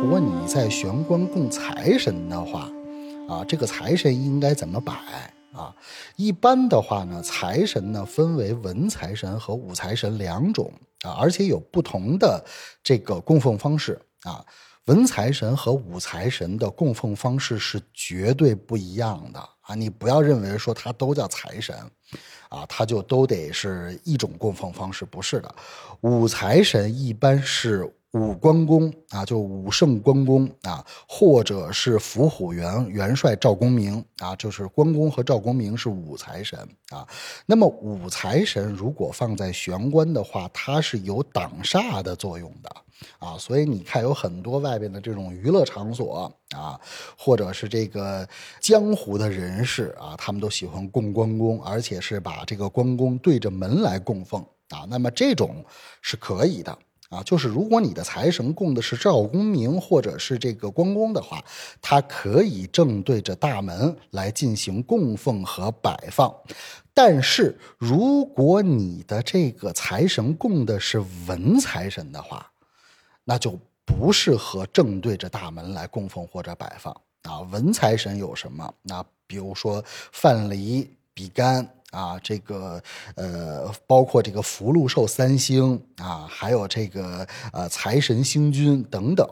如果你在玄关供财神的话，啊，这个财神应该怎么摆啊？一般的话呢，财神呢分为文财神和武财神两种啊，而且有不同的这个供奉方式啊。文财神和武财神的供奉方式是绝对不一样的啊！你不要认为说它都叫财神，啊，它就都得是一种供奉方式，不是的。武财神一般是。武关公啊，就武圣关公啊，或者是伏虎元元帅赵公明啊，就是关公和赵公明是武财神啊。那么武财神如果放在玄关的话，它是有挡煞的作用的啊。所以你看，有很多外边的这种娱乐场所啊，或者是这个江湖的人士啊，他们都喜欢供关公，而且是把这个关公对着门来供奉啊。那么这种是可以的。啊，就是如果你的财神供的是赵公明或者是这个关公的话，它可以正对着大门来进行供奉和摆放。但是如果你的这个财神供的是文财神的话，那就不适合正对着大门来供奉或者摆放。啊，文财神有什么？那比如说范蠡、比干。啊，这个呃，包括这个福禄寿三星啊，还有这个呃财神星君等等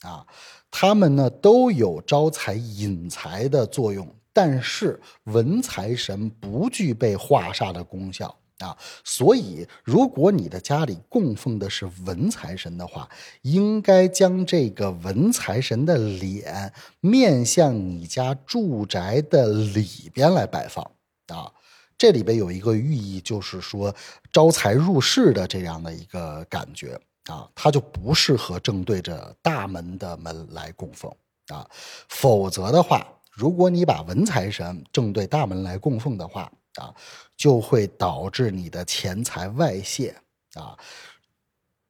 啊，他们呢都有招财引财的作用，但是文财神不具备化煞的功效啊，所以如果你的家里供奉的是文财神的话，应该将这个文财神的脸面向你家住宅的里边来摆放啊。这里边有一个寓意，就是说招财入室的这样的一个感觉啊，它就不适合正对着大门的门来供奉啊。否则的话，如果你把文财神正对大门来供奉的话啊，就会导致你的钱财外泄啊。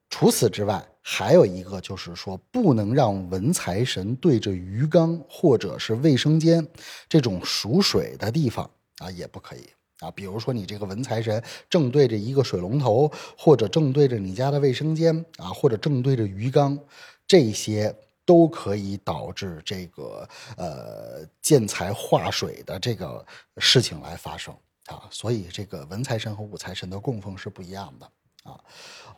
除此之外，还有一个就是说，不能让文财神对着鱼缸或者是卫生间这种属水的地方啊，也不可以。啊，比如说你这个文财神正对着一个水龙头，或者正对着你家的卫生间啊，或者正对着鱼缸，这些都可以导致这个呃见财化水的这个事情来发生啊。所以这个文财神和武财神的供奉是不一样的啊。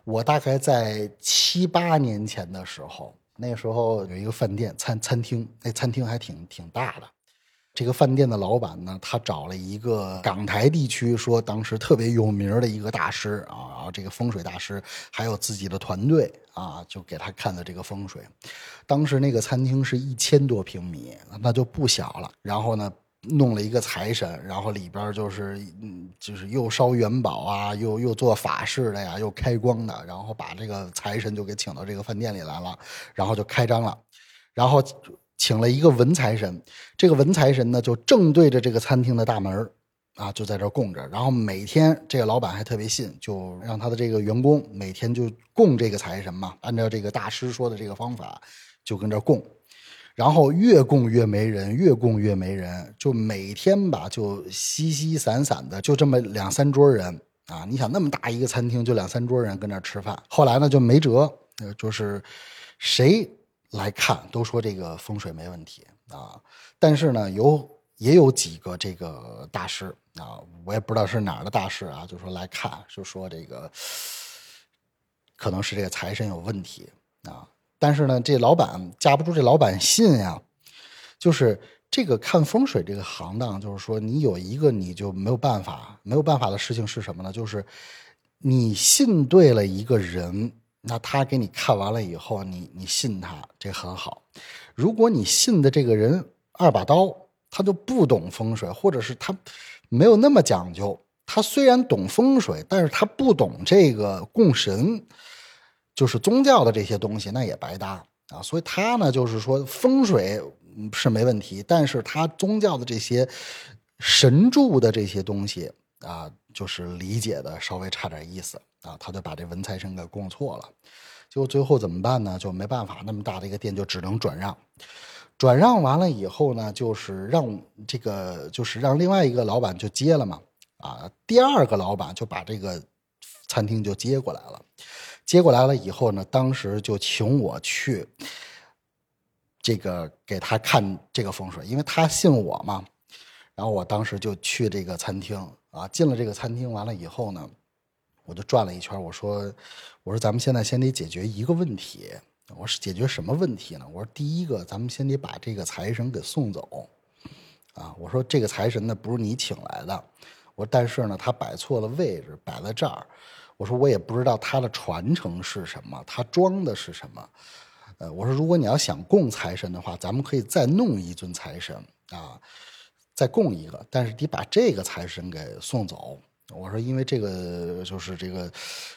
我大概在七八年前的时候，那时候有一个饭店餐餐厅，那餐厅还挺挺大的。这个饭店的老板呢，他找了一个港台地区说当时特别有名的一个大师啊，然后这个风水大师还有自己的团队啊，就给他看的这个风水。当时那个餐厅是一千多平米，那就不小了。然后呢，弄了一个财神，然后里边就是嗯，就是又烧元宝啊，又又做法事的呀，又开光的，然后把这个财神就给请到这个饭店里来了，然后就开张了，然后。请了一个文财神，这个文财神呢就正对着这个餐厅的大门啊，就在这供着。然后每天这个老板还特别信，就让他的这个员工每天就供这个财神嘛，按照这个大师说的这个方法，就跟这供。然后越供越没人，越供越没人，就每天吧就稀稀散散的，就这么两三桌人啊。你想那么大一个餐厅，就两三桌人跟那吃饭。后来呢就没辙，就是谁。来看都说这个风水没问题啊，但是呢，有也有几个这个大师啊，我也不知道是哪儿的大师啊，就说来看，就说这个可能是这个财神有问题啊。但是呢，这老板架不住这老板信呀，就是这个看风水这个行当，就是说你有一个你就没有办法，没有办法的事情是什么呢？就是你信对了一个人。那他给你看完了以后，你你信他，这很好。如果你信的这个人二把刀，他就不懂风水，或者是他没有那么讲究。他虽然懂风水，但是他不懂这个供神，就是宗教的这些东西，那也白搭啊。所以他呢，就是说风水是没问题，但是他宗教的这些神助的这些东西啊，就是理解的稍微差点意思。啊，他就把这文财神给供错了，结果最后怎么办呢？就没办法，那么大的一个店就只能转让。转让完了以后呢，就是让这个，就是让另外一个老板就接了嘛。啊，第二个老板就把这个餐厅就接过来了。接过来了以后呢，当时就请我去这个给他看这个风水，因为他信我嘛。然后我当时就去这个餐厅啊，进了这个餐厅，完了以后呢，我就转了一圈。我说，我说咱们现在先得解决一个问题。我说解决什么问题呢？我说第一个，咱们先得把这个财神给送走。啊，我说这个财神呢不是你请来的。我说但是呢，他摆错了位置，摆在这儿。我说我也不知道他的传承是什么，他装的是什么。呃，我说如果你要想供财神的话，咱们可以再弄一尊财神啊。再供一个，但是得把这个财神给送走。我说，因为这个就是这个，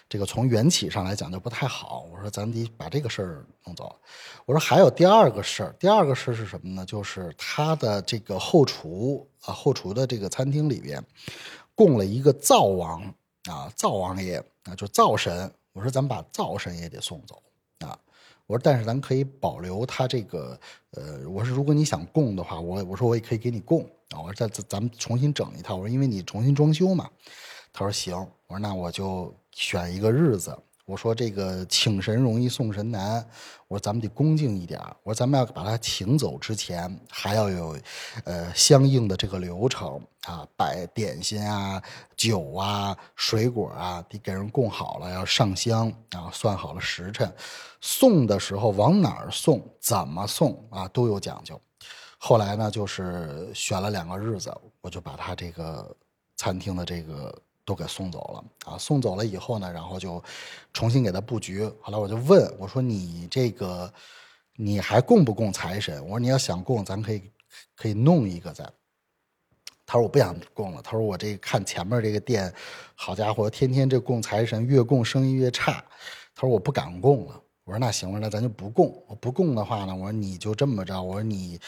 这个从缘起上来讲就不太好。我说，咱得把这个事儿弄走。我说，还有第二个事儿，第二个事儿是什么呢？就是他的这个后厨啊，后厨的这个餐厅里边供了一个灶王啊，灶王爷啊，就灶神。我说，咱们把灶神也得送走。我说，但是咱可以保留他这个，呃，我说，如果你想供的话，我我说我也可以给你供。啊，我说咱咱咱们重新整一套。我说因为你重新装修嘛，他说行。我说那我就选一个日子。我说这个请神容易送神难。我说咱们得恭敬一点。我说咱们要把他请走之前，还要有呃相应的这个流程啊，摆点心啊、酒啊、水果啊，得给人供好了，要上香然啊，算好了时辰，送的时候往哪儿送、怎么送啊，都有讲究。后来呢，就是选了两个日子，我就把他这个餐厅的这个都给送走了啊。送走了以后呢，然后就重新给他布局。后来我就问我说：“你这个你还供不供财神？”我说：“你要想供，咱可以可以弄一个在。”他说：“我不想供了。”他说：“我这看前面这个店，好家伙，天天这供财神，越供生意越差。”他说：“我不敢供了。”我说：“那行吧，那咱就不供。我不供的话呢，我说你就这么着。我说你。”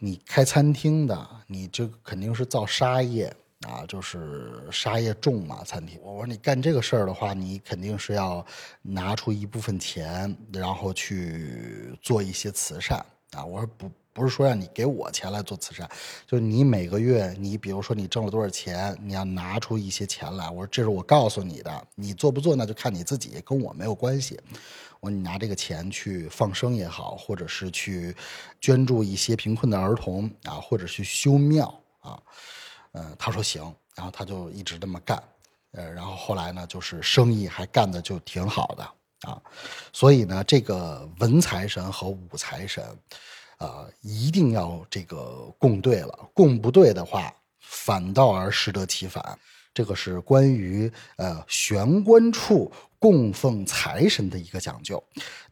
你开餐厅的，你这肯定是造沙业啊，就是沙业重嘛。餐厅，我说你干这个事儿的话，你肯定是要拿出一部分钱，然后去做一些慈善啊。我说不，不是说让你给我钱来做慈善，就是你每个月，你比如说你挣了多少钱，你要拿出一些钱来。我说这是我告诉你的，你做不做那就看你自己，跟我没有关系。我说你拿这个钱去放生也好，或者是去捐助一些贫困的儿童啊，或者去修庙啊，呃，他说行，然后他就一直这么干，呃，然后后来呢，就是生意还干的就挺好的啊，所以呢，这个文财神和武财神，啊，一定要这个供对了，供不对的话，反倒而适得其反。这个是关于呃玄关处供奉财神的一个讲究。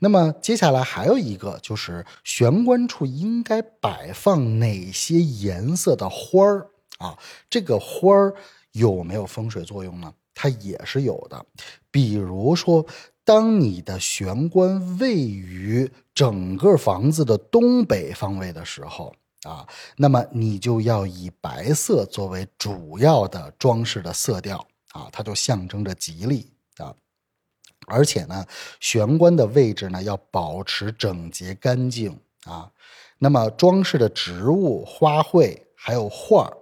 那么接下来还有一个就是玄关处应该摆放哪些颜色的花儿啊？这个花儿有没有风水作用呢？它也是有的。比如说，当你的玄关位于整个房子的东北方位的时候。啊，那么你就要以白色作为主要的装饰的色调啊，它就象征着吉利啊。而且呢，玄关的位置呢要保持整洁干净啊。那么装饰的植物、花卉还有画儿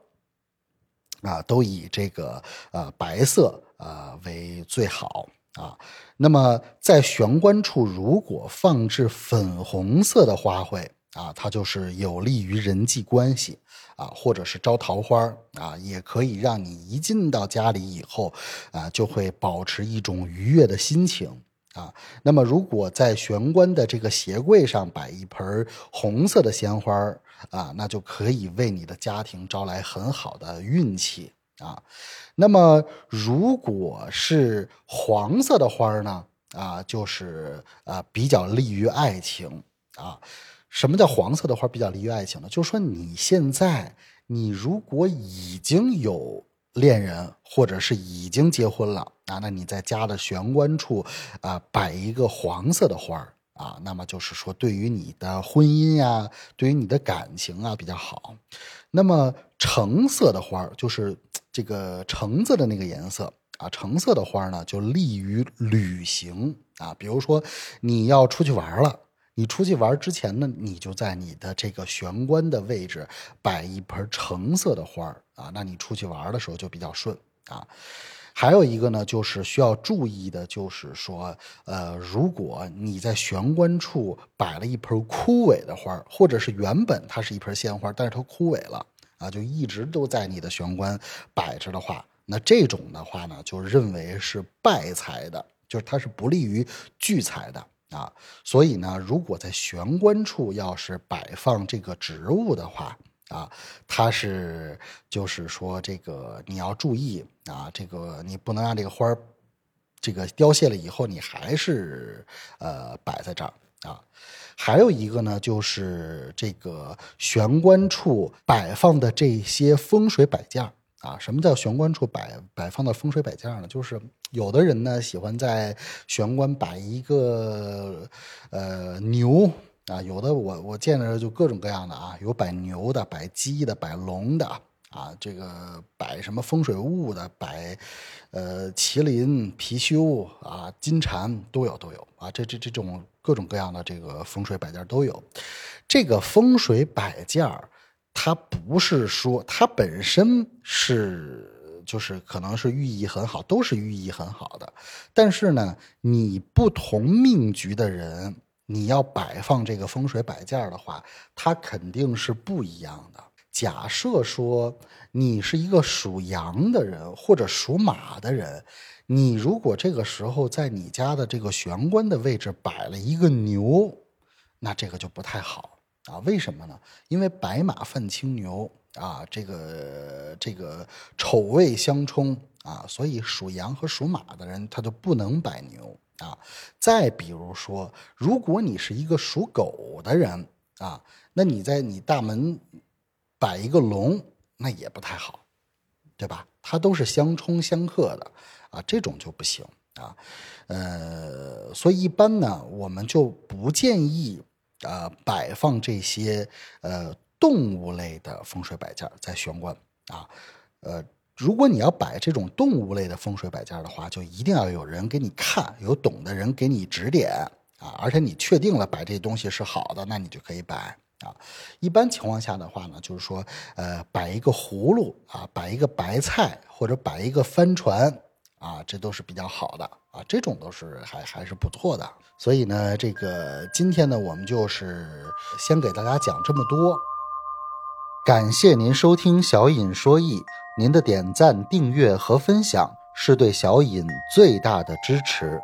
啊，都以这个呃白色啊为最好啊。那么在玄关处如果放置粉红色的花卉。啊，它就是有利于人际关系啊，或者是招桃花啊，也可以让你一进到家里以后啊，就会保持一种愉悦的心情啊。那么，如果在玄关的这个鞋柜上摆一盆红色的鲜花啊，那就可以为你的家庭招来很好的运气啊。那么，如果是黄色的花呢啊，就是啊比较利于爱情啊。什么叫黄色的花比较利于爱情呢？就是说你现在，你如果已经有恋人，或者是已经结婚了啊，那你在家的玄关处啊摆一个黄色的花啊，那么就是说对于你的婚姻呀，对于你的感情啊比较好。那么橙色的花就是这个橙子的那个颜色啊，橙色的花呢就利于旅行啊，比如说你要出去玩了。你出去玩之前呢，你就在你的这个玄关的位置摆一盆橙色的花啊，那你出去玩的时候就比较顺啊。还有一个呢，就是需要注意的，就是说，呃，如果你在玄关处摆了一盆枯萎的花，或者是原本它是一盆鲜花，但是它枯萎了啊，就一直都在你的玄关摆着的话，那这种的话呢，就认为是败财的，就是它是不利于聚财的啊。所以呢，如果在玄关处要是摆放这个植物的话，啊，它是就是说这个你要注意啊，这个你不能让这个花儿这个凋谢了以后，你还是呃摆在这儿啊。还有一个呢，就是这个玄关处摆放的这些风水摆件啊。什么叫玄关处摆摆放的风水摆件呢？就是有的人呢喜欢在玄关摆一个呃牛。啊，有的我我见着就各种各样的啊，有摆牛的，摆鸡的，摆龙的啊，这个摆什么风水物的，摆呃麒麟、貔貅啊、金蝉都有都有啊，这这这种各种各样的这个风水摆件都有。这个风水摆件，它不是说它本身是就是可能是寓意很好，都是寓意很好的，但是呢，你不同命局的人。你要摆放这个风水摆件的话，它肯定是不一样的。假设说你是一个属羊的人或者属马的人，你如果这个时候在你家的这个玄关的位置摆了一个牛，那这个就不太好啊。为什么呢？因为白马犯青牛啊，这个这个丑未相冲啊，所以属羊和属马的人他就不能摆牛。啊，再比如说，如果你是一个属狗的人啊，那你在你大门摆一个龙，那也不太好，对吧？它都是相冲相克的啊，这种就不行啊。呃，所以一般呢，我们就不建议啊摆放这些呃动物类的风水摆件在玄关啊，呃。如果你要摆这种动物类的风水摆件的话，就一定要有人给你看，有懂的人给你指点啊！而且你确定了摆这东西是好的，那你就可以摆啊。一般情况下的话呢，就是说，呃，摆一个葫芦啊，摆一个白菜或者摆一个帆船啊，这都是比较好的啊，这种都是还还是不错的。所以呢，这个今天呢，我们就是先给大家讲这么多。感谢您收听小尹说艺。您的点赞、订阅和分享是对小尹最大的支持。